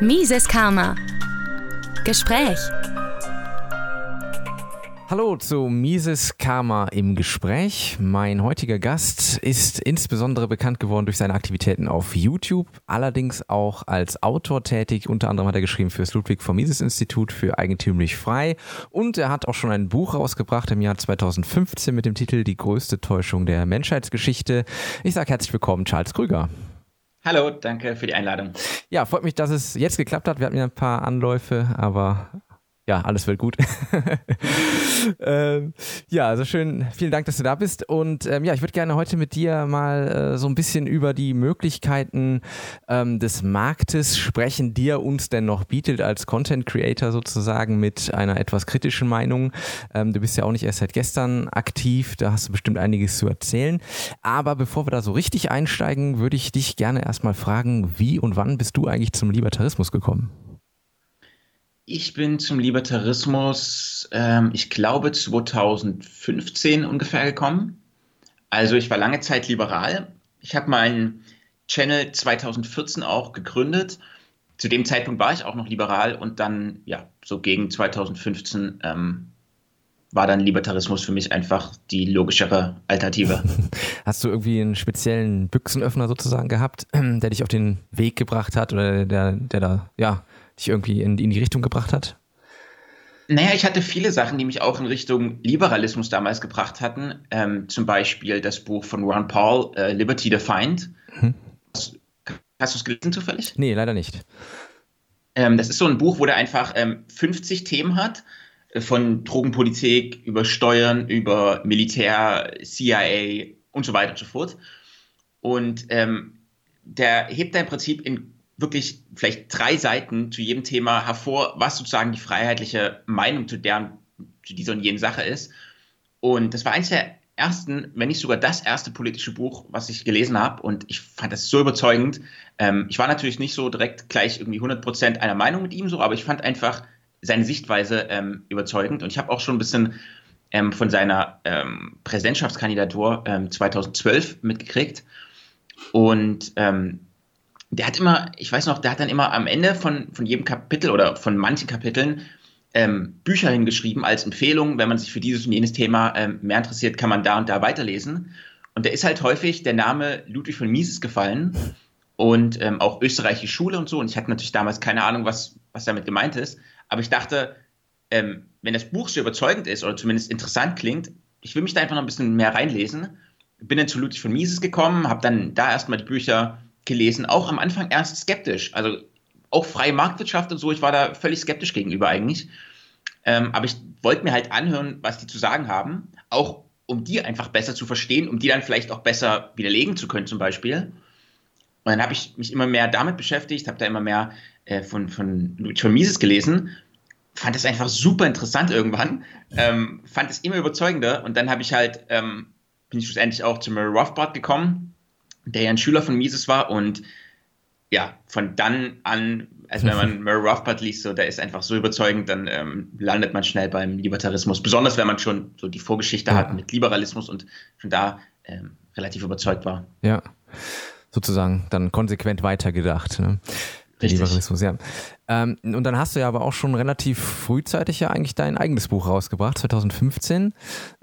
Mises Karma. Gespräch. Hallo zu Mises Karma im Gespräch. Mein heutiger Gast ist insbesondere bekannt geworden durch seine Aktivitäten auf YouTube, allerdings auch als Autor tätig. Unter anderem hat er geschrieben für das Ludwig von Mises Institut für Eigentümlich Frei und er hat auch schon ein Buch rausgebracht im Jahr 2015 mit dem Titel Die größte Täuschung der Menschheitsgeschichte. Ich sage herzlich willkommen, Charles Krüger. Hallo, danke für die Einladung. Ja, freut mich, dass es jetzt geklappt hat. Wir hatten ja ein paar Anläufe, aber ja, alles wird gut. ähm, ja, also schön, vielen Dank, dass du da bist. Und ähm, ja, ich würde gerne heute mit dir mal äh, so ein bisschen über die Möglichkeiten ähm, des Marktes sprechen, die er uns denn noch bietet als Content Creator sozusagen mit einer etwas kritischen Meinung. Ähm, du bist ja auch nicht erst seit gestern aktiv, da hast du bestimmt einiges zu erzählen. Aber bevor wir da so richtig einsteigen, würde ich dich gerne erstmal fragen, wie und wann bist du eigentlich zum Libertarismus gekommen? Ich bin zum Libertarismus, ähm, ich glaube, 2015 ungefähr gekommen. Also ich war lange Zeit liberal. Ich habe meinen Channel 2014 auch gegründet. Zu dem Zeitpunkt war ich auch noch liberal und dann, ja, so gegen 2015 ähm, war dann Libertarismus für mich einfach die logischere Alternative. Hast du irgendwie einen speziellen Büchsenöffner sozusagen gehabt, der dich auf den Weg gebracht hat oder der, der da, ja, dich irgendwie in, in die Richtung gebracht hat? Naja, ich hatte viele Sachen, die mich auch in Richtung Liberalismus damals gebracht hatten. Ähm, zum Beispiel das Buch von Ron Paul, äh, Liberty Defined. Mhm. Hast, hast du es gelesen zufällig? Nee, leider nicht. Ähm, das ist so ein Buch, wo der einfach ähm, 50 Themen hat, äh, von Drogenpolitik über Steuern, über Militär, CIA und so weiter und so fort. Und ähm, der hebt da im Prinzip in wirklich vielleicht drei Seiten zu jedem Thema hervor, was sozusagen die freiheitliche Meinung zu deren, zu dieser und jenen Sache ist. Und das war eines der ersten, wenn nicht sogar das erste politische Buch, was ich gelesen habe. Und ich fand das so überzeugend. Ähm, ich war natürlich nicht so direkt gleich irgendwie 100% einer Meinung mit ihm so, aber ich fand einfach seine Sichtweise ähm, überzeugend. Und ich habe auch schon ein bisschen ähm, von seiner ähm, Präsidentschaftskandidatur 2012 ähm, mitgekriegt. Und ähm, der hat immer, ich weiß noch, der hat dann immer am Ende von, von jedem Kapitel oder von manchen Kapiteln ähm, Bücher hingeschrieben als Empfehlung. Wenn man sich für dieses und jenes Thema ähm, mehr interessiert, kann man da und da weiterlesen. Und da ist halt häufig der Name Ludwig von Mises gefallen und ähm, auch österreichische Schule und so. Und ich hatte natürlich damals keine Ahnung, was, was damit gemeint ist. Aber ich dachte, ähm, wenn das Buch so überzeugend ist oder zumindest interessant klingt, ich will mich da einfach noch ein bisschen mehr reinlesen. Bin dann zu Ludwig von Mises gekommen, habe dann da erstmal die Bücher gelesen, auch am Anfang erst skeptisch. Also auch freie Marktwirtschaft und so, ich war da völlig skeptisch gegenüber eigentlich. Ähm, aber ich wollte mir halt anhören, was die zu sagen haben, auch um die einfach besser zu verstehen, um die dann vielleicht auch besser widerlegen zu können zum Beispiel. Und dann habe ich mich immer mehr damit beschäftigt, habe da immer mehr äh, von, von Ludwig Mises gelesen, fand das einfach super interessant irgendwann, ähm, fand es immer überzeugender und dann habe ich halt, ähm, bin ich schlussendlich auch zu Murray Rothbard gekommen, der ja ein Schüler von Mises war und ja, von dann an, also wenn man Murray Rothbard liest, so, der ist einfach so überzeugend, dann ähm, landet man schnell beim Libertarismus, besonders wenn man schon so die Vorgeschichte ja. hat mit Liberalismus und schon da ähm, relativ überzeugt war. Ja, sozusagen dann konsequent weitergedacht. Ne? Richtig. Liberalismus, ja. Ähm, und dann hast du ja aber auch schon relativ frühzeitig ja eigentlich dein eigenes Buch rausgebracht, 2015.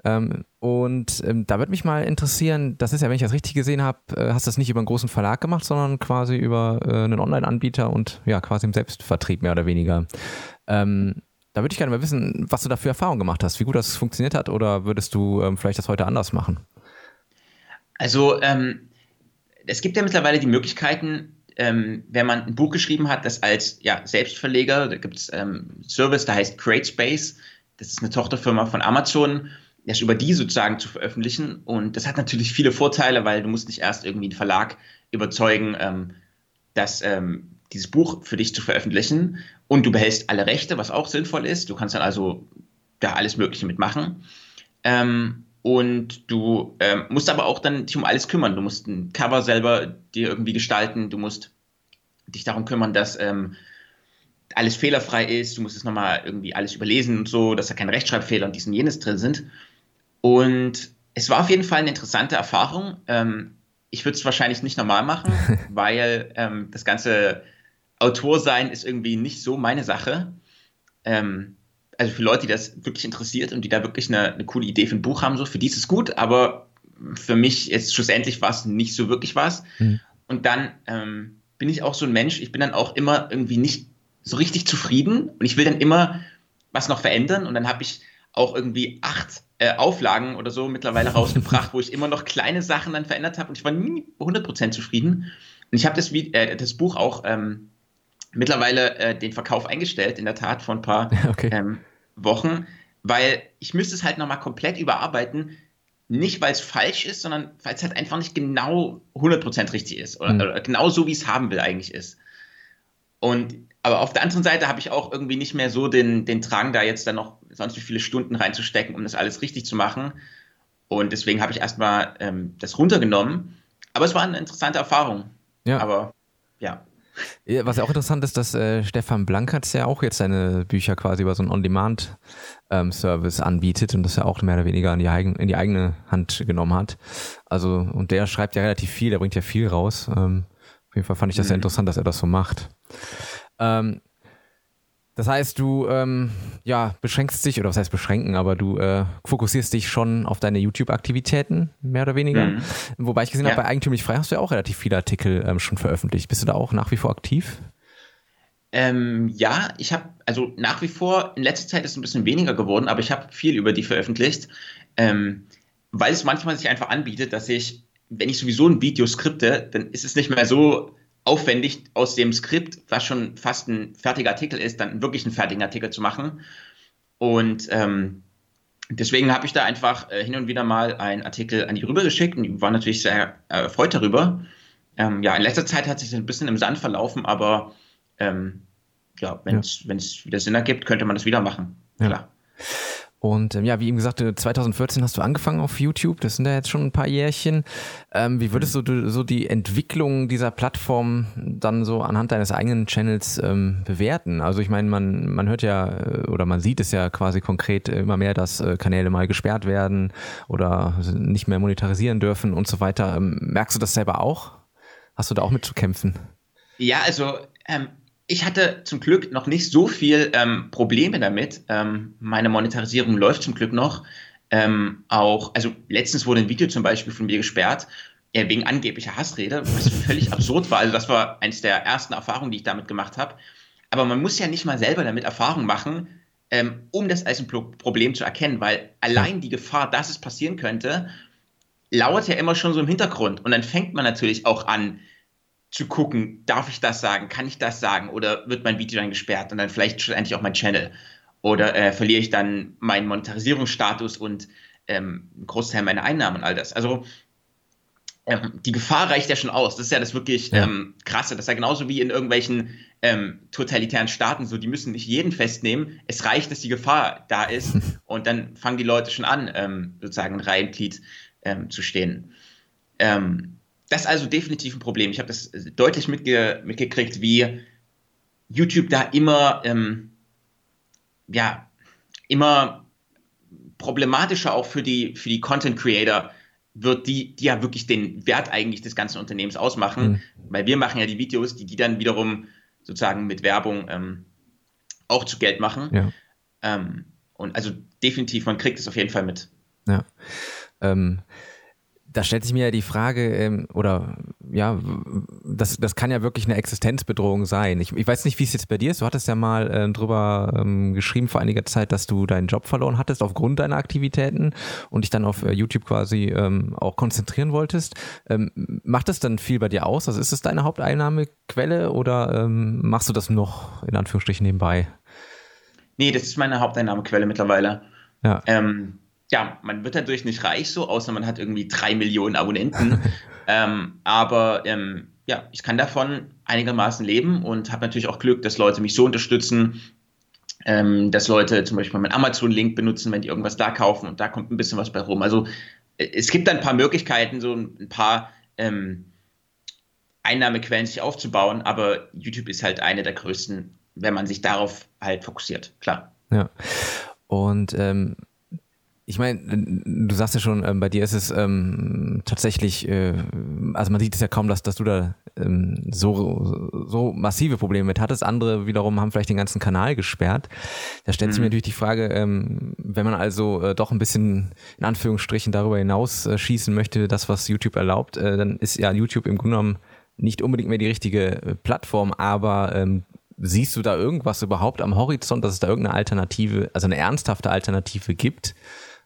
Ähm, und ähm, da würde mich mal interessieren, das ist ja, wenn ich das richtig gesehen habe, äh, hast du das nicht über einen großen Verlag gemacht, sondern quasi über äh, einen Online-Anbieter und ja, quasi im Selbstvertrieb mehr oder weniger. Ähm, da würde ich gerne mal wissen, was du da für Erfahrungen gemacht hast, wie gut das funktioniert hat oder würdest du ähm, vielleicht das heute anders machen? Also, ähm, es gibt ja mittlerweile die Möglichkeiten, ähm, wenn man ein Buch geschrieben hat, das als ja, Selbstverleger, da gibt es ähm, Service, der heißt CreateSpace, das ist eine Tochterfirma von Amazon, das über die sozusagen zu veröffentlichen. Und das hat natürlich viele Vorteile, weil du musst nicht erst irgendwie einen Verlag überzeugen, ähm, dass ähm, dieses Buch für dich zu veröffentlichen und du behältst alle Rechte, was auch sinnvoll ist. Du kannst dann also da alles Mögliche mitmachen. Ähm, und du ähm, musst aber auch dann dich um alles kümmern. Du musst ein Cover selber dir irgendwie gestalten. Du musst dich darum kümmern, dass ähm, alles fehlerfrei ist. Du musst es nochmal irgendwie alles überlesen und so, dass da keine Rechtschreibfehler und dies und jenes drin sind. Und es war auf jeden Fall eine interessante Erfahrung. Ähm, ich würde es wahrscheinlich nicht normal machen, weil ähm, das Ganze Autor sein ist irgendwie nicht so meine Sache. Ähm, also für Leute, die das wirklich interessiert und die da wirklich eine, eine coole Idee für ein Buch haben, so für die ist es gut, aber für mich ist schlussendlich was nicht so wirklich was. Mhm. Und dann ähm, bin ich auch so ein Mensch, ich bin dann auch immer irgendwie nicht so richtig zufrieden und ich will dann immer was noch verändern und dann habe ich auch irgendwie acht äh, Auflagen oder so mittlerweile rausgebracht, wo ich immer noch kleine Sachen dann verändert habe und ich war nie 100% zufrieden. Und ich habe das, äh, das Buch auch ähm, mittlerweile äh, den Verkauf eingestellt, in der Tat, vor ein paar okay. ähm, Wochen, weil ich müsste es halt nochmal komplett überarbeiten, nicht weil es falsch ist, sondern weil es halt einfach nicht genau 100% richtig ist oder, mhm. oder genau so, wie es haben will eigentlich ist. Und aber auf der anderen Seite habe ich auch irgendwie nicht mehr so den, den Drang, da jetzt dann noch sonst wie viele Stunden reinzustecken, um das alles richtig zu machen. Und deswegen habe ich erstmal ähm, das runtergenommen. Aber es war eine interessante Erfahrung. Ja. Aber ja. Was ja auch interessant ist, dass äh, Stefan Blankertz ja auch jetzt seine Bücher quasi über so einen On-Demand-Service ähm, anbietet und das ja auch mehr oder weniger in die, eigen, in die eigene Hand genommen hat. Also, und der schreibt ja relativ viel, der bringt ja viel raus. Ähm, auf jeden Fall fand ich das mhm. sehr interessant, dass er das so macht. Ähm, das heißt, du ähm, ja, beschränkst dich, oder was heißt beschränken, aber du äh, fokussierst dich schon auf deine YouTube-Aktivitäten, mehr oder weniger. Mhm. Wobei ich gesehen ja. habe, bei Eigentümlich Frei hast du ja auch relativ viele Artikel ähm, schon veröffentlicht. Bist du da auch nach wie vor aktiv? Ähm, ja, ich habe, also nach wie vor, in letzter Zeit ist es ein bisschen weniger geworden, aber ich habe viel über die veröffentlicht, ähm, weil es manchmal sich einfach anbietet, dass ich, wenn ich sowieso ein Video skripte, dann ist es nicht mehr so aufwendig aus dem Skript, was schon fast ein fertiger Artikel ist, dann wirklich einen fertigen Artikel zu machen. Und ähm, deswegen habe ich da einfach äh, hin und wieder mal einen Artikel an die rübergeschickt und die war natürlich sehr äh, erfreut darüber. Ähm, ja, in letzter Zeit hat sich ein bisschen im Sand verlaufen, aber ähm, ja, wenn es ja. wieder Sinn ergibt, könnte man das wieder machen. Ja. Klar. Und ähm, ja, wie eben gesagt, 2014 hast du angefangen auf YouTube. Das sind ja jetzt schon ein paar Jährchen. Ähm, wie würdest du so die Entwicklung dieser Plattform dann so anhand deines eigenen Channels ähm, bewerten? Also ich meine, man, man hört ja äh, oder man sieht es ja quasi konkret immer mehr, dass äh, Kanäle mal gesperrt werden oder nicht mehr monetarisieren dürfen und so weiter. Ähm, merkst du das selber auch? Hast du da auch mit zu kämpfen? Ja, also ähm, ich hatte zum Glück noch nicht so viel ähm, Probleme damit. Ähm, meine Monetarisierung läuft zum Glück noch. Ähm, auch, also letztens wurde ein Video zum Beispiel von mir gesperrt, äh, wegen angeblicher Hassrede, was völlig absurd war. Also das war eines der ersten Erfahrungen, die ich damit gemacht habe. Aber man muss ja nicht mal selber damit Erfahrung machen, ähm, um das als ein Problem zu erkennen, weil allein die Gefahr, dass es passieren könnte, lauert ja immer schon so im Hintergrund. Und dann fängt man natürlich auch an, zu gucken, darf ich das sagen, kann ich das sagen oder wird mein Video dann gesperrt und dann vielleicht schlussendlich auch mein Channel oder äh, verliere ich dann meinen Monetarisierungsstatus und ähm, einen Großteil meiner Einnahmen und all das. Also ähm, die Gefahr reicht ja schon aus. Das ist ja das wirklich ja. Ähm, krasse. Das ist ja genauso wie in irgendwelchen ähm, totalitären Staaten so. Die müssen nicht jeden festnehmen. Es reicht, dass die Gefahr da ist und dann fangen die Leute schon an, ähm, sozusagen ein Reihenglied ähm, zu stehen. Ähm, das ist also definitiv ein Problem. Ich habe das deutlich mitge mitgekriegt, wie YouTube da immer, ähm, ja, immer problematischer auch für die, für die Content Creator wird, die, die ja wirklich den Wert eigentlich des ganzen Unternehmens ausmachen, mhm. weil wir machen ja die Videos, die die dann wiederum sozusagen mit Werbung ähm, auch zu Geld machen. Ja. Ähm, und also definitiv, man kriegt es auf jeden Fall mit. Ja. Ähm, da stellt sich mir ja die Frage, ähm, oder ja, das, das kann ja wirklich eine Existenzbedrohung sein. Ich, ich weiß nicht, wie es jetzt bei dir ist. Du hattest ja mal äh, drüber ähm, geschrieben vor einiger Zeit, dass du deinen Job verloren hattest aufgrund deiner Aktivitäten und dich dann auf äh, YouTube quasi ähm, auch konzentrieren wolltest. Ähm, macht das dann viel bei dir aus? Also ist es deine Haupteinnahmequelle oder ähm, machst du das noch in Anführungsstrichen nebenbei? Nee, das ist meine Haupteinnahmequelle mittlerweile. Ja. Ähm, ja, man wird dadurch nicht reich so, außer man hat irgendwie drei Millionen Abonnenten. ähm, aber ähm, ja, ich kann davon einigermaßen leben und habe natürlich auch Glück, dass Leute mich so unterstützen, ähm, dass Leute zum Beispiel meinen Amazon-Link benutzen, wenn die irgendwas da kaufen und da kommt ein bisschen was bei rum. Also äh, es gibt ein paar Möglichkeiten, so ein paar ähm, Einnahmequellen sich aufzubauen, aber YouTube ist halt eine der größten, wenn man sich darauf halt fokussiert, klar. Ja. Und ähm, Ich meine, du sagst ja schon, ähm, bei dir ist es ähm, tatsächlich, äh, also man sieht es ja kaum, dass, dass du da ähm, so, so massive Probleme mit hattest. Andere wiederum haben vielleicht den ganzen Kanal gesperrt. Da stellt sich mir mhm. natürlich die Frage, ähm, wenn man also äh, doch ein bisschen in Anführungsstrichen darüber hinaus äh, schießen möchte, das, was YouTube erlaubt, äh, dann ist ja YouTube im Grunde genommen nicht unbedingt mehr die richtige äh, Plattform, aber ähm, siehst du da irgendwas überhaupt am Horizont, dass es da irgendeine Alternative, also eine ernsthafte Alternative gibt?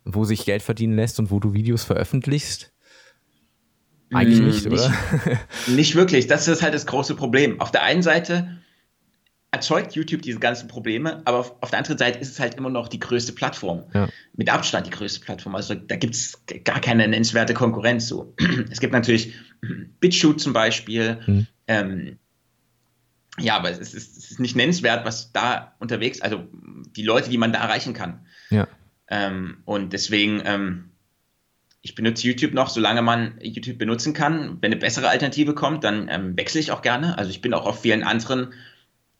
Wo sich Geld verdienen lässt und wo du Videos veröffentlichst? Eigentlich mm, nicht, oder? Nicht, nicht wirklich. Das ist halt das große Problem. Auf der einen Seite erzeugt YouTube diese ganzen Probleme, aber auf, auf, der anderen Seite ist es halt immer noch die größte Plattform. Ja. Mit Abstand die größte Plattform. Also da gibt es gar keine nennenswerte Konkurrenz. So. Es gibt natürlich BitChute zum Beispiel. Hm. Ähm, ja, aber es ist, es ist, nicht nennenswert, was da unterwegs, also die Leute, die man da erreichen kann. Ja. Ähm, und deswegen, ähm, ich benutze YouTube noch, solange man YouTube benutzen kann. Wenn eine bessere Alternative kommt, dann ähm, wechsle ich auch gerne. Also ich bin auch auf vielen anderen,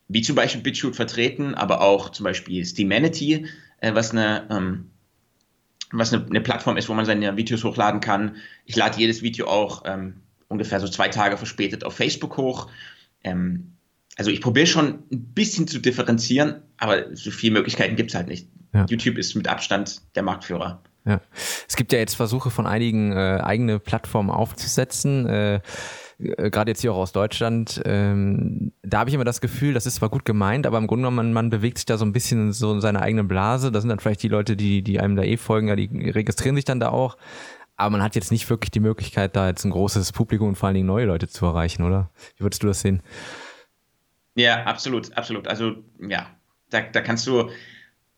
wie zum Beispiel BitChute vertreten, aber auch zum Beispiel Steamanity, äh, was eine ähm, was eine, eine, Plattform ist, wo man seine Videos hochladen kann. Ich lade jedes Video auch ähm, ungefähr so zwei Tage verspätet auf Facebook hoch. Ähm, also ich probiere schon ein bisschen zu differenzieren, aber so viele Möglichkeiten gibt es halt nicht. Ja. YouTube ist mit Abstand der Marktführer. Ja. Es gibt ja jetzt Versuche von einigen äh, eigene Plattformen aufzusetzen. Äh, äh, gerade jetzt hier auch aus Deutschland, ähm, da habe ich immer das Gefühl, das ist zwar gut gemeint, aber im Grunde genommen, man, man bewegt sich da so ein bisschen so in seiner eigenen Blase. Da sind dann vielleicht die Leute, die, die einem da eh folgen, ja, die registrieren sich dann da auch. Aber man hat jetzt nicht wirklich die Möglichkeit, da jetzt ein großes Publikum und vor allen Dingen neue Leute zu erreichen, oder? Wie würdest du das sehen? Ja, absolut, absolut. Also ja, da, da kannst du,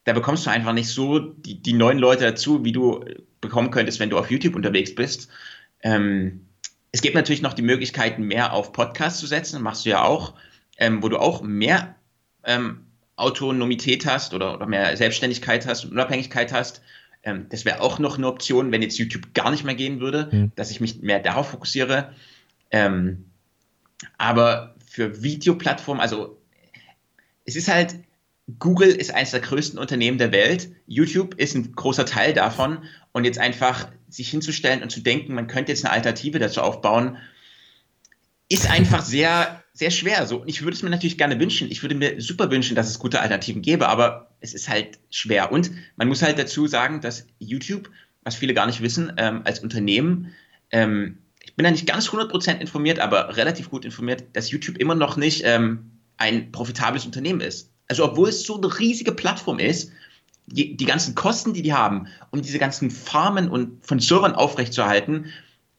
da bekommst du einfach nicht so die, die neuen Leute dazu, wie du bekommen könntest, wenn du auf YouTube unterwegs bist. Ähm, es gibt natürlich noch die Möglichkeit, mehr auf Podcasts zu setzen, machst du ja auch, ähm, wo du auch mehr ähm, Autonomität hast oder, oder, mehr Selbstständigkeit hast und Unabhängigkeit hast. Ähm, das wäre auch noch eine Option, wenn jetzt YouTube gar nicht mehr gehen würde, mhm. dass ich mich mehr darauf fokussiere. Ähm, aber für Videoplattformen, also es ist halt, Google ist eines der größten Unternehmen der Welt. YouTube ist ein großer Teil davon. Und jetzt einfach sich hinzustellen und zu denken, man könnte jetzt eine Alternative dazu aufbauen, ist einfach sehr, sehr schwer. So, ich würde es mir natürlich gerne wünschen. Ich würde mir super wünschen, dass es gute Alternativen gäbe, aber es ist halt schwer. Und man muss halt dazu sagen, dass YouTube, was viele gar nicht wissen, ähm, als Unternehmen, ähm, ich bin da nicht ganz 100% informiert, aber relativ gut informiert, dass YouTube immer noch nicht ähm, ein profitables Unternehmen ist. Also obwohl es so eine riesige Plattform ist, die, die ganzen Kosten, die die haben, um diese ganzen Farmen und von Servern aufrechtzuerhalten,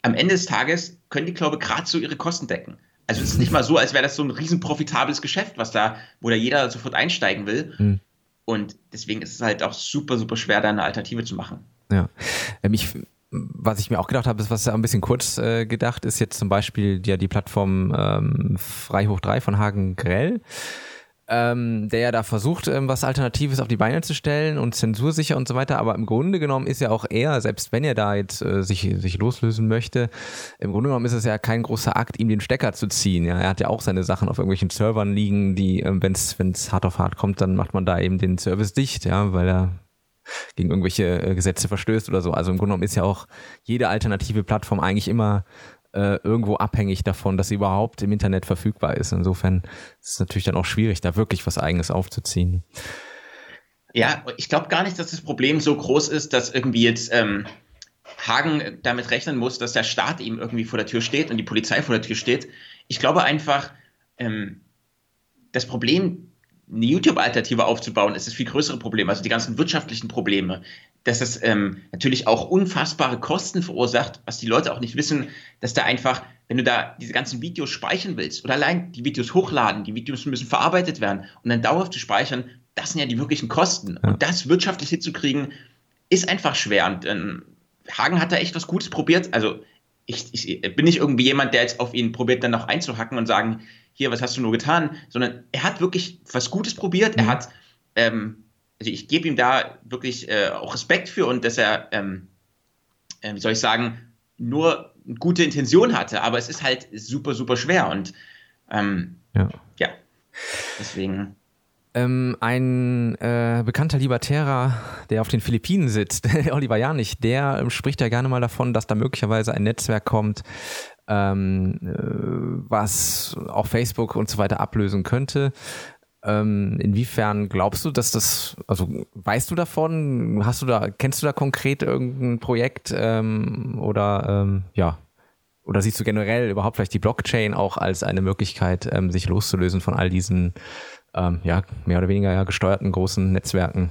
am Ende des Tages können die, glaube ich, gerade so ihre Kosten decken. Also es ist nicht mal so, als wäre das so ein riesen profitables Geschäft, was da, wo da jeder sofort einsteigen will. Mhm. Und deswegen ist es halt auch super, super schwer, da eine Alternative zu machen. Ja. Ähm, ich, was ich mir auch gedacht habe, ist, was ein bisschen kurz äh, gedacht ist, jetzt zum Beispiel ja die Plattform ähm, Frei hoch 3 von Hagen Grell ähm, der ja da versucht, ähm, was Alternatives auf die Beine zu stellen und zensursicher und so weiter. Aber im Grunde genommen ist ja auch er, selbst wenn er da jetzt äh, sich, sich loslösen möchte, im Grunde genommen ist es ja kein großer Akt, ihm den Stecker zu ziehen. Ja, er hat ja auch seine Sachen auf irgendwelchen Servern liegen, die, ähm, wenn es hart auf hart kommt, dann macht man da eben den Service dicht, ja, weil er gegen irgendwelche äh, Gesetze verstößt oder so. Also im Grunde genommen ist ja auch jede alternative Plattform eigentlich immer äh, irgendwo abhängig davon, dass sie überhaupt im Internet verfügbar ist. Insofern ist es natürlich dann auch schwierig, da wirklich was Eigenes aufzuziehen. Ja, ich glaube gar nicht, dass das Problem so groß ist, dass irgendwie jetzt ähm, Hagen damit rechnen muss, dass der Staat ihm irgendwie vor der Tür steht und die Polizei vor der Tür steht. Ich glaube einfach, ähm, das Problem eine YouTube-Alternative aufzubauen, ist das viel größere Problem. Also die ganzen wirtschaftlichen Probleme, dass es ähm, natürlich auch unfassbare Kosten verursacht, was die Leute auch nicht wissen, dass da einfach, wenn du da diese ganzen Videos speichern willst oder allein die Videos hochladen, die Videos müssen verarbeitet werden und dann dauerhaft zu speichern, das sind ja die wirklichen Kosten. Und das wirtschaftlich hinzukriegen, ist einfach schwer. Und ähm, Hagen hat da echt was Gutes probiert. Also ich, ich bin nicht irgendwie jemand, der jetzt auf ihn probiert, dann noch einzuhacken und sagen, hier, was hast du nur getan, sondern er hat wirklich was Gutes probiert. Mhm. Er hat, ähm, also ich gebe ihm da wirklich äh, auch Respekt für und dass er, ähm, äh, wie soll ich sagen, nur eine gute Intention hatte, aber es ist halt super, super schwer und ähm, ja. ja, deswegen. Ähm, ein äh, bekannter Libertärer, der auf den Philippinen sitzt, Oliver Janich, der ähm, spricht ja gerne mal davon, dass da möglicherweise ein Netzwerk kommt, ähm, äh, was auch Facebook und so weiter ablösen könnte. Ähm, inwiefern glaubst du, dass das, also weißt du davon? Hast du da, kennst du da konkret irgendein Projekt ähm, oder ähm, ja, oder siehst du generell überhaupt vielleicht die Blockchain auch als eine Möglichkeit, ähm, sich loszulösen von all diesen ähm, ja, mehr oder weniger ja, gesteuerten großen Netzwerken.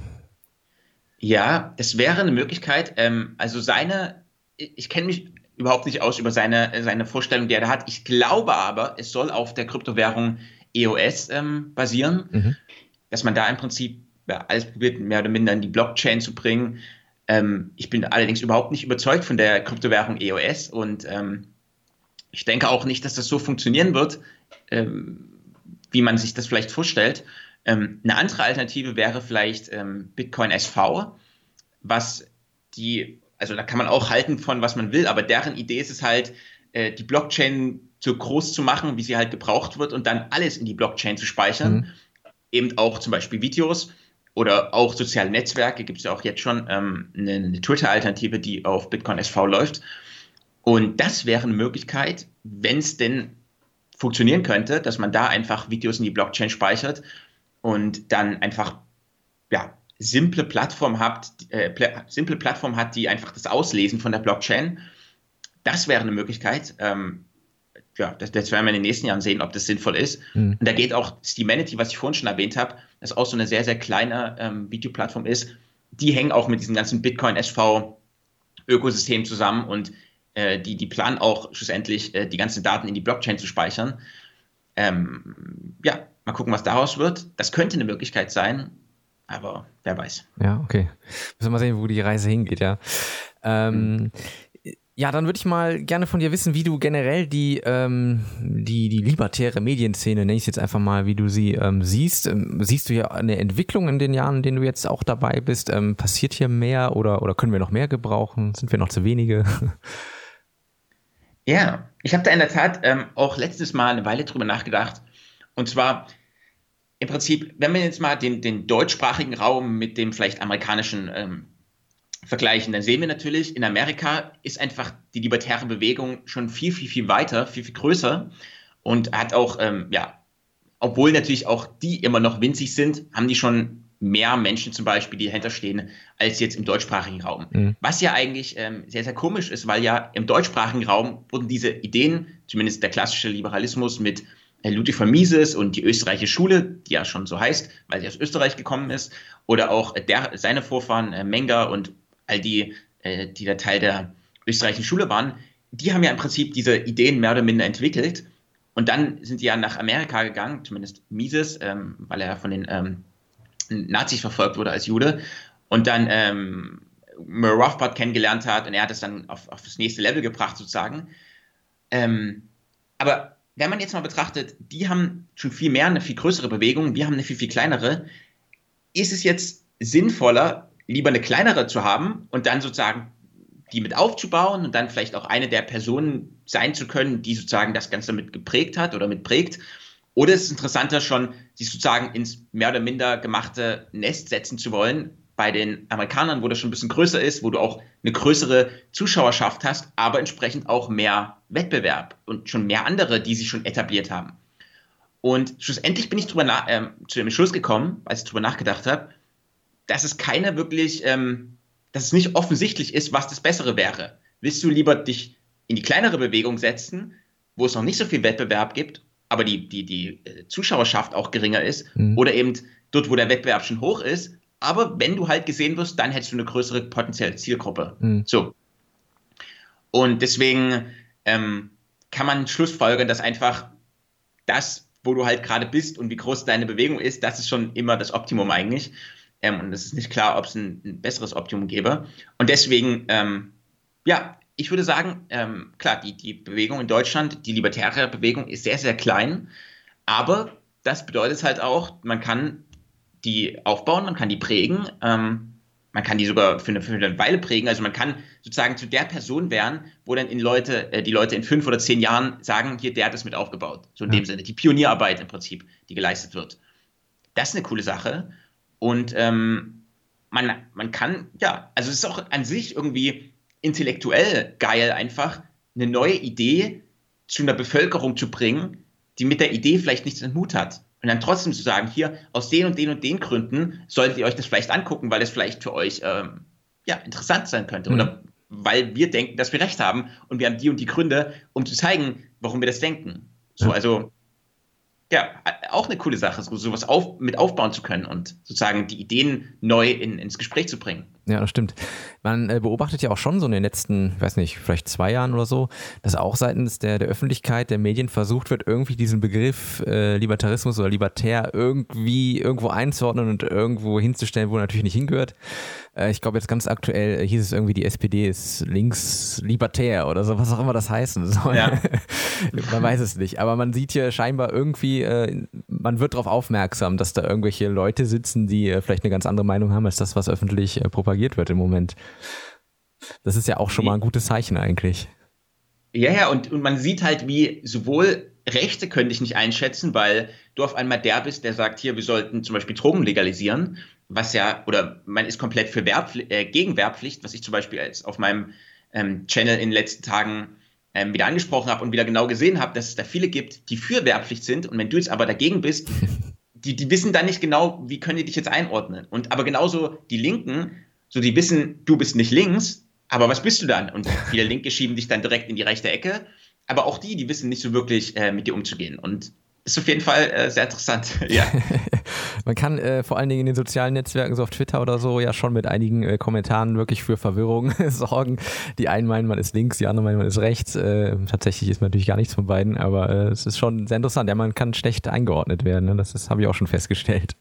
Ja, es wäre eine Möglichkeit. Ähm, also seine, ich kenne mich überhaupt nicht aus über seine, seine Vorstellung, die er da hat. Ich glaube aber, es soll auf der Kryptowährung EOS ähm, basieren, mhm. dass man da im Prinzip ja, alles probiert, mehr oder minder in die Blockchain zu bringen. Ähm, ich bin allerdings überhaupt nicht überzeugt von der Kryptowährung EOS und ähm, ich denke auch nicht, dass das so funktionieren wird. Ähm, wie man sich das vielleicht vorstellt. Ähm, eine andere Alternative wäre vielleicht ähm, Bitcoin SV, was die, also da kann man auch halten von was man will, aber deren Idee ist es halt, äh, die Blockchain so groß zu machen, wie sie halt gebraucht wird und dann alles in die Blockchain zu speichern. Mhm. Eben auch zum Beispiel Videos oder auch soziale Netzwerke, gibt es ja auch jetzt schon ähm, eine, eine Twitter-Alternative, die auf Bitcoin SV läuft. Und das wäre eine Möglichkeit, wenn es denn funktionieren könnte, dass man da einfach Videos in die Blockchain speichert und dann einfach ja, simple Plattform hat, äh, pl simple Plattform hat, die einfach das Auslesen von der Blockchain. Das wäre eine Möglichkeit. Ähm, ja, das, das, werden wir in den nächsten Jahren sehen, ob das sinnvoll ist. Mhm. Und da geht auch Steamanity, was ich vorhin schon erwähnt habe, das auch so eine sehr, sehr kleine ähm, Videoplattform ist. Die hängen auch mit diesem ganzen Bitcoin SV Ökosystem zusammen und die, die planen auch schlussendlich äh, die ganzen Daten in die Blockchain zu speichern. Ähm, ja, mal gucken, was daraus wird. Das könnte eine Möglichkeit sein, aber wer weiß. Ja, okay. Müssen wir mal sehen, wo die Reise hingeht, ja. Ähm. Ja, dann würde ich mal gerne von dir wissen, wie du generell die, ähm, die, die libertäre Medienszene, nenne ich es jetzt einfach mal, wie du sie ähm, siehst. Ähm, siehst du ja eine Entwicklung in den Jahren, in denen du jetzt auch dabei bist? Ähm, passiert hier mehr oder, oder können wir noch mehr gebrauchen? Sind wir noch zu wenige? Ja, ich habe da in der Tat ähm, auch letztes Mal eine Weile drüber nachgedacht. Und zwar im Prinzip, wenn wir jetzt mal den, den deutschsprachigen Raum mit dem vielleicht amerikanischen ähm, vergleichen, dann sehen wir natürlich, in Amerika ist einfach die libertäre Bewegung schon viel, viel, viel weiter, viel, viel größer und hat auch, ähm, ja, obwohl natürlich auch die immer noch winzig sind, haben die schon mehr Menschen zum Beispiel, die dahinter stehen, als jetzt im deutschsprachigen Raum. Mhm. Was ja eigentlich ähm, sehr, sehr komisch ist, weil ja im deutschsprachigen Raum wurden diese Ideen, zumindest der klassische Liberalismus mit äh, Ludwig von Mises und die österreichische Schule, die ja schon so heißt, weil sie aus Österreich gekommen ist, oder auch der, seine Vorfahren, äh, Menger und all die, äh, die da Teil der österreichischen Schule waren, die haben ja im Prinzip diese Ideen mehr oder minder entwickelt. Und dann sind die ja nach Amerika gegangen, zumindest Mises, ähm, weil er von den ähm, Nazis verfolgt wurde als Jude und dann ähm, Murray Rothbard kennengelernt hat und er hat es dann auf, auf das nächste Level gebracht sozusagen. Ähm, aber wenn man jetzt mal betrachtet, die haben schon viel mehr, eine viel größere Bewegung, wir haben eine viel, viel kleinere, ist es jetzt sinnvoller, lieber eine kleinere zu haben und dann sozusagen die mit aufzubauen und dann vielleicht auch eine der Personen sein zu können, die sozusagen das Ganze mit geprägt hat oder mit prägt oder ist es interessanter, schon sich sozusagen ins mehr oder minder gemachte Nest setzen zu wollen, bei den Amerikanern, wo das schon ein bisschen größer ist, wo du auch eine größere Zuschauerschaft hast, aber entsprechend auch mehr Wettbewerb und schon mehr andere, die sich schon etabliert haben. Und schlussendlich bin ich drüber äh, zu dem Schluss gekommen, als ich darüber nachgedacht habe, dass es keine wirklich, ähm, dass es nicht offensichtlich ist, was das Bessere wäre. Willst du lieber dich in die kleinere Bewegung setzen, wo es noch nicht so viel Wettbewerb gibt aber die, die, die äh, Zuschauerschaft auch geringer ist mhm. oder eben dort, wo der Wettbewerb schon hoch ist. Aber wenn du halt gesehen wirst, dann hättest du eine größere potenzielle Zielgruppe. Mhm. So. Und deswegen ähm, kann man schlussfolgern, dass einfach das, wo du halt gerade bist und wie groß deine Bewegung ist, das ist schon immer das Optimum eigentlich. Ähm, und es ist nicht klar, ob es ein, ein, besseres Optimum gäbe. Und deswegen, ähm, ja, ich würde sagen, ähm, klar, die, die Bewegung in Deutschland, die libertäre Bewegung ist sehr, sehr klein, aber das bedeutet halt auch, man kann die aufbauen, man kann die prägen, ähm, man kann die sogar für eine, für eine Weile prägen, also man kann sozusagen zu der Person werden, wo dann in Leute, äh, die Leute in fünf oder zehn Jahren sagen, hier, der hat das mit aufgebaut. So in ja. dem Sinne, die Pionierarbeit im Prinzip, die geleistet wird. das ist eine coole Sache. Und ähm, man, man kann, ja, also es ist auch an sich irgendwie intellektuell geil, einfach eine neue Idee zu einer Bevölkerung zu bringen, die mit der Idee vielleicht nichts im Hut hat. Und dann trotzdem zu sagen, hier, aus den und den und den Gründen solltet ihr euch das vielleicht angucken, weil es vielleicht für euch ähm, ja, interessant sein könnte. Mhm. Oder weil wir denken, dass wir recht haben und wir haben die und die Gründe, um zu zeigen, warum wir das denken. So, ja. also ja, auch eine coole Sache, so sowas auf, mit aufbauen zu können und sozusagen die Ideen neu in, ins Gespräch zu bringen. Ja, das stimmt. Man äh, beobachtet ja auch schon so in den letzten, ich weiß nicht, vielleicht zwei Jahren oder so, dass auch seitens der, der Öffentlichkeit, der Medien versucht wird, irgendwie diesen Begriff äh, Libertarismus oder Libertär irgendwie irgendwo einzuordnen und irgendwo hinzustellen, wo er natürlich nicht hingehört. Äh, ich glaube, jetzt ganz aktuell äh, hieß es irgendwie, die SPD ist links libertär oder so, was auch immer das heißen soll. Ja. man weiß es nicht. Aber man sieht hier scheinbar irgendwie, äh, man wird darauf aufmerksam, dass da irgendwelche Leute sitzen, die vielleicht eine ganz andere Meinung haben als das, was öffentlich propagiert propagiert wird im Moment. Das ist ja auch schon mal ein gutes Zeichen eigentlich. Ja, ja, und, und man sieht halt, wie sowohl Rechte könnte ich nicht einschätzen, weil du auf einmal der bist, der sagt, hier, wir sollten zum Beispiel Drogen legalisieren, was ja, oder man ist komplett für Wehrpfli äh, gegen Wehrpflicht, was ich zum Beispiel als auf meinem ähm, Channel in den letzten Tagen ähm, wieder angesprochen habe und wieder genau gesehen habe, dass es da viele gibt, die für Wehrpflicht sind. Und wenn du jetzt aber dagegen bist, die, die wissen dann nicht genau, wie können die dich jetzt einordnen. Und aber genauso die Linken so, die wissen, du bist nicht links, aber was bist du dann? Und viele Linke schieben dich dann direkt in die rechte Ecke. Aber auch die, die wissen nicht so wirklich, äh, mit dir umzugehen. Und ist auf jeden Fall äh, sehr interessant. ja. Man kann äh, vor allen Dingen in den sozialen Netzwerken, so auf Twitter oder so, ja schon mit einigen äh, Kommentaren wirklich für Verwirrung sorgen. Die einen meinen, man ist links, die anderen meinen, man ist rechts. Äh, tatsächlich ist man natürlich gar nichts von beiden, aber äh, es ist schon sehr interessant. Ja, man kann schlecht eingeordnet werden. Ne? Das, das habe ich auch schon festgestellt.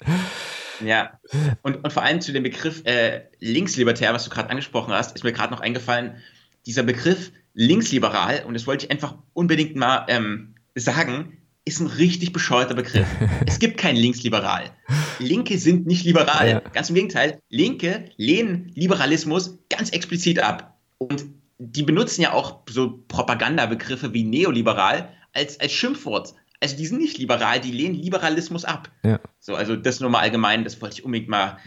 Ja, und, und vor allem zu dem Begriff äh, linkslibertär, was du gerade angesprochen hast, ist mir gerade noch eingefallen, dieser Begriff linksliberal, und das wollte ich einfach unbedingt mal ähm, sagen, ist ein richtig bescheuerter Begriff. es gibt kein Linksliberal. Linke sind nicht liberal. Ja. Ganz im Gegenteil, Linke lehnen Liberalismus ganz explizit ab. Und die benutzen ja auch so Propagandabegriffe wie neoliberal als, als Schimpfwort also die sind nicht liberal, die lehnen Liberalismus ab. Ja. So, also das nur mal allgemein, das wollte ich unbedingt mal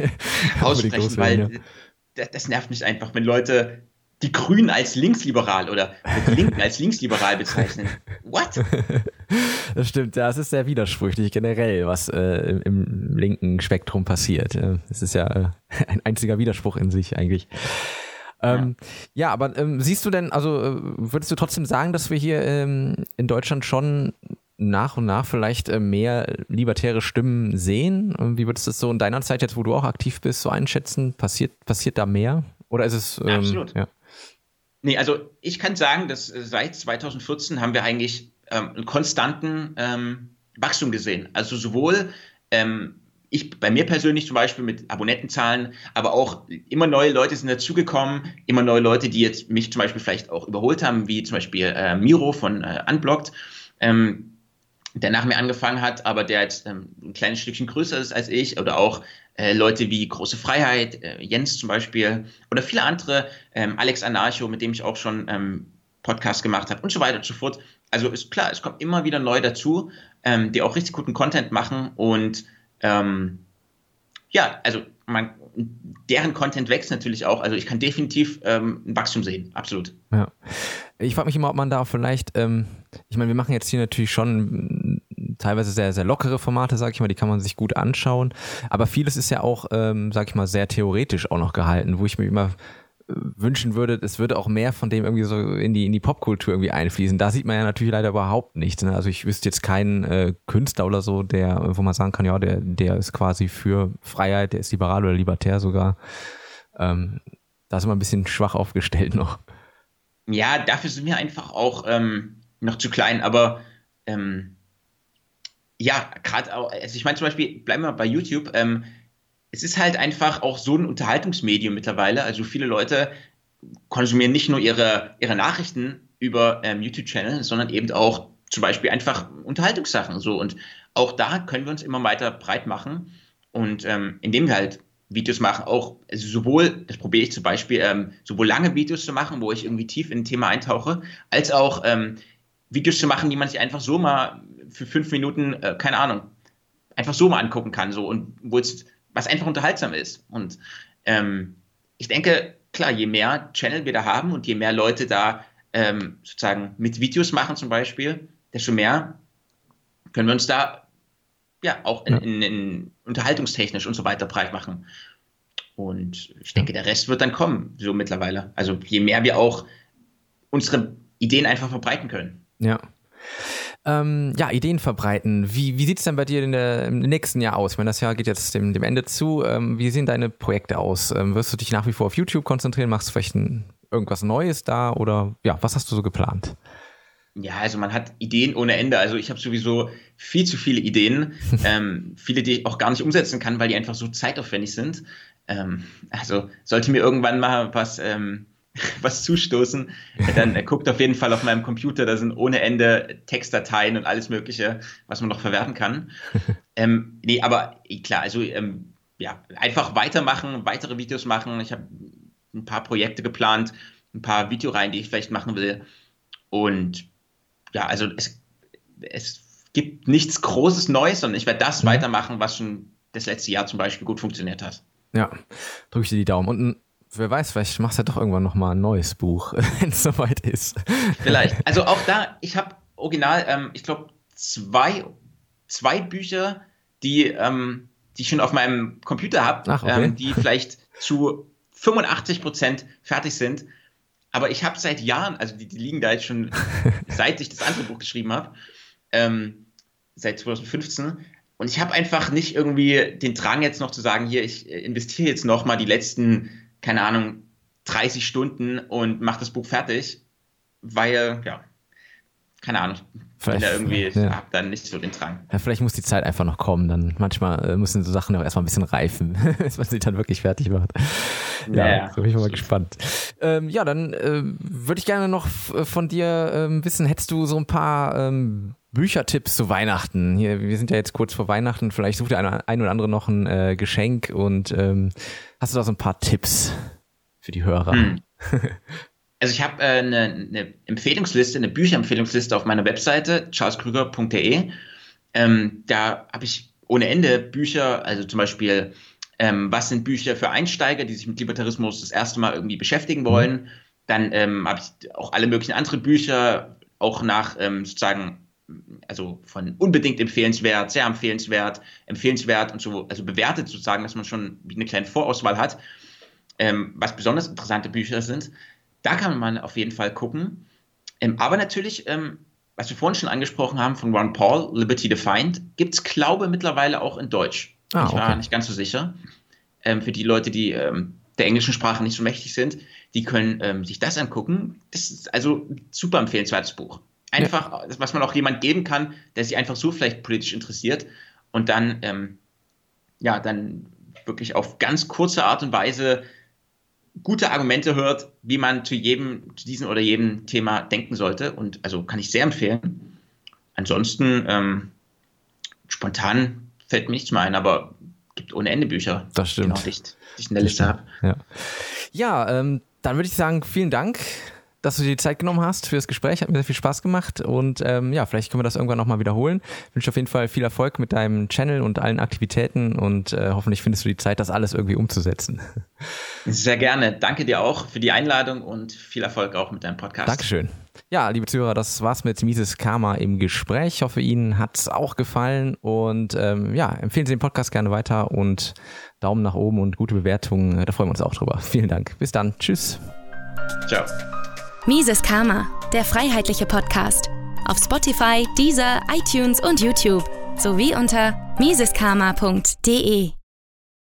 aussprechen, weil ja. das, das, nervt mich einfach, wenn Leute die Grünen als linksliberal oder die Linken als linksliberal bezeichnen. What? Das stimmt, ja, es ist sehr widersprüchlich generell, was äh, im, im, linken Spektrum passiert. Es ist ja äh, ein einziger Widerspruch in sich eigentlich. Ähm, ja. ja. aber ähm, siehst du denn, also äh, würdest du trotzdem sagen, dass wir hier ähm, in Deutschland schon nach und nach vielleicht äh, mehr libertäre Stimmen sehen? Wie würdest du das so in deiner Zeit jetzt, wo du auch aktiv bist, so einschätzen? Passiert, passiert da mehr? Oder ist es. Ähm, Absolut. Ja. Nee, also ich kann sagen, dass äh, seit 2014 haben wir eigentlich ähm, einen konstanten ähm, Wachstum gesehen. Also sowohl ähm, ich bei mir persönlich zum Beispiel mit Abonnentenzahlen, aber auch immer neue Leute sind dazugekommen, immer neue Leute, die jetzt mich zum Beispiel vielleicht auch überholt haben, wie zum Beispiel äh, Miro von äh, Unblocked, ähm, der nach mir angefangen hat, aber der jetzt ähm, ein kleines Stückchen größer ist als ich, oder auch äh, Leute wie Große Freiheit, äh, Jens zum Beispiel, oder viele andere, ähm, Alex Anarcho, mit dem ich auch schon ähm, Podcast gemacht habe und so weiter und so fort. Also ist klar, es kommt immer wieder neu dazu, ähm, die auch richtig guten Content machen und ähm, ja, also man, deren Content wächst natürlich auch. Also ich kann definitiv ähm, ein Wachstum sehen, absolut. Ja. Ich frage mich immer, ob man da vielleicht, ähm, ich meine, wir machen jetzt hier natürlich schon teilweise sehr, sehr lockere Formate, sag ich mal, die kann man sich gut anschauen. Aber vieles ist ja auch, ähm, sag ich mal, sehr theoretisch auch noch gehalten, wo ich mir immer wünschen würde, es würde auch mehr von dem irgendwie so in die, in die Popkultur irgendwie einfließen. Da sieht man ja natürlich leider überhaupt nichts. Ne? Also ich wüsste jetzt keinen äh, Künstler oder so, der, wo man sagen kann, ja, der, der ist quasi für Freiheit, der ist liberal oder libertär sogar. Ähm, da ist immer ein bisschen schwach aufgestellt noch. Ja, dafür sind wir einfach auch ähm, noch zu klein, aber ähm, ja, gerade auch, also ich meine zum Beispiel, bleiben wir bei YouTube, ähm, es ist halt einfach auch so ein Unterhaltungsmedium mittlerweile. Also viele Leute konsumieren nicht nur ihre, ihre Nachrichten über ähm, YouTube-Channel, sondern eben auch zum Beispiel einfach Unterhaltungssachen. So. Und auch da können wir uns immer weiter breit machen. Und ähm, indem wir halt Videos machen, auch also sowohl, das probiere ich zum Beispiel, ähm, sowohl lange Videos zu machen, wo ich irgendwie tief in ein Thema eintauche, als auch ähm, Videos zu machen, die man sich einfach so mal für fünf Minuten, äh, keine Ahnung, einfach so mal angucken kann, so und wo es was einfach unterhaltsam ist. Und ähm, ich denke, klar, je mehr Channel wir da haben und je mehr Leute da ähm, sozusagen mit Videos machen zum Beispiel, desto mehr können wir uns da ja auch in, in, in unterhaltungstechnisch und so weiter breit machen. Und ich denke, der Rest wird dann kommen, so mittlerweile. Also je mehr wir auch unsere Ideen einfach verbreiten können. Ja. Ähm, ja, Ideen verbreiten. Wie, wie sieht es denn bei dir in der, im nächsten Jahr aus? Ich meine, das Jahr geht jetzt dem, dem Ende zu. Ähm, wie sehen deine Projekte aus? Ähm, wirst du dich nach wie vor auf YouTube konzentrieren? Machst du vielleicht ein, irgendwas Neues da? Oder ja, was hast du so geplant? Ja, also man hat Ideen ohne Ende. Also ich habe sowieso viel zu viele Ideen. ähm, viele, die ich auch gar nicht umsetzen kann, weil die einfach so zeitaufwendig sind. Ähm, also sollte mir irgendwann mal was ähm, was zustoßen, dann guckt auf jeden Fall auf meinem Computer, da sind ohne Ende Textdateien und alles Mögliche, was man noch verwerten kann. ähm, nee, aber eh, klar, also ähm, ja, einfach weitermachen, weitere Videos machen. Ich habe ein paar Projekte geplant, ein paar Videoreihen, die ich vielleicht machen will. Und ja, also es, es gibt nichts Großes Neues, sondern ich werde das mhm. weitermachen, was schon das letzte Jahr zum Beispiel gut funktioniert hat. Ja, drücke ich dir die Daumen. Und ein Wer weiß, vielleicht machst du ja doch irgendwann nochmal ein neues Buch, wenn es soweit ist. Vielleicht. Also auch da, ich habe original, ähm, ich glaube, zwei, zwei Bücher, die, ähm, die ich schon auf meinem Computer habe, okay. ähm, die vielleicht zu 85 Prozent fertig sind. Aber ich habe seit Jahren, also die, die, liegen da jetzt schon, seit ich das andere Buch geschrieben habe, ähm, seit 2015. Und ich habe einfach nicht irgendwie den Drang jetzt noch zu sagen, hier, ich äh, investiere jetzt noch mal die letzten keine Ahnung, 30 Stunden und mache das Buch fertig, weil, ja, keine Ahnung, vielleicht, bin da irgendwie, ja. habe dann nicht so den Drang. Ja, vielleicht muss die Zeit einfach noch kommen, dann manchmal äh, müssen so Sachen auch erstmal ein bisschen reifen, bis man sie dann wirklich fertig macht. Ja, ja so bin ich mal gespannt. Ähm, ja, dann äh, würde ich gerne noch von dir ähm, wissen, hättest du so ein paar ähm, Büchertipps zu Weihnachten. Hier, wir sind ja jetzt kurz vor Weihnachten. Vielleicht sucht der ein, ein oder andere noch ein äh, Geschenk und ähm, hast du da so ein paar Tipps für die Hörer? Hm. Also ich habe äh, eine, eine, Empfehlungsliste, eine Bücherempfehlungsliste auf meiner Webseite charleskrüger.de. Ähm, da habe ich ohne Ende Bücher, also zum Beispiel, ähm, was sind Bücher für Einsteiger, die sich mit Libertarismus das erste Mal irgendwie beschäftigen wollen. Mhm. Dann ähm, habe ich auch alle möglichen andere Bücher, auch nach ähm, sozusagen also von unbedingt empfehlenswert, sehr empfehlenswert, empfehlenswert und so, also bewertet sozusagen, dass man schon eine kleine Vorauswahl hat, ähm, was besonders interessante Bücher sind. Da kann man auf jeden Fall gucken. Ähm, aber natürlich, ähm, was wir vorhin schon angesprochen haben von Ron Paul, Liberty Defined, gibt es, glaube ich, mittlerweile auch in Deutsch. Ah, ich war nicht ganz so sicher. Ähm, für die Leute, die ähm, der englischen Sprache nicht so mächtig sind, die können ähm, sich das angucken. Das ist also ein super empfehlenswertes Buch. Einfach, ja. was man auch jemand geben kann, der sich einfach so vielleicht politisch interessiert und dann, ähm, ja, dann wirklich auf ganz kurze Art und Weise gute Argumente hört, wie man zu jedem, zu diesem oder jedem Thema denken sollte. Und also kann ich sehr empfehlen. Ansonsten, ähm, spontan fällt mir nichts mehr ein, aber gibt ohne Ende Bücher. Das stimmt. Genau, die ich, die ich in der Liste habe. Ja, ja ähm, dann würde ich sagen, vielen Dank dass du dir die Zeit genommen hast für das Gespräch. Hat mir sehr viel Spaß gemacht und ähm, ja, vielleicht können wir das irgendwann nochmal wiederholen. Ich wünsche auf jeden Fall viel Erfolg mit deinem Channel und allen Aktivitäten und äh, hoffentlich findest du die Zeit, das alles irgendwie umzusetzen. Sehr gerne. Danke dir auch für die Einladung und viel Erfolg auch mit deinem Podcast. Dankeschön. Ja, liebe Zuhörer, das war's mit Mises Karma im Gespräch. Ich hoffe, Ihnen hat's auch gefallen und ähm, ja, empfehlen Sie den Podcast gerne weiter und Daumen nach oben und gute Bewertungen. Da freuen wir uns auch drüber. Vielen Dank. Bis dann. Tschüss. Ciao. Mises Karma, der freiheitliche Podcast. Auf Spotify, Deezer, iTunes und YouTube sowie unter miseskarma.de.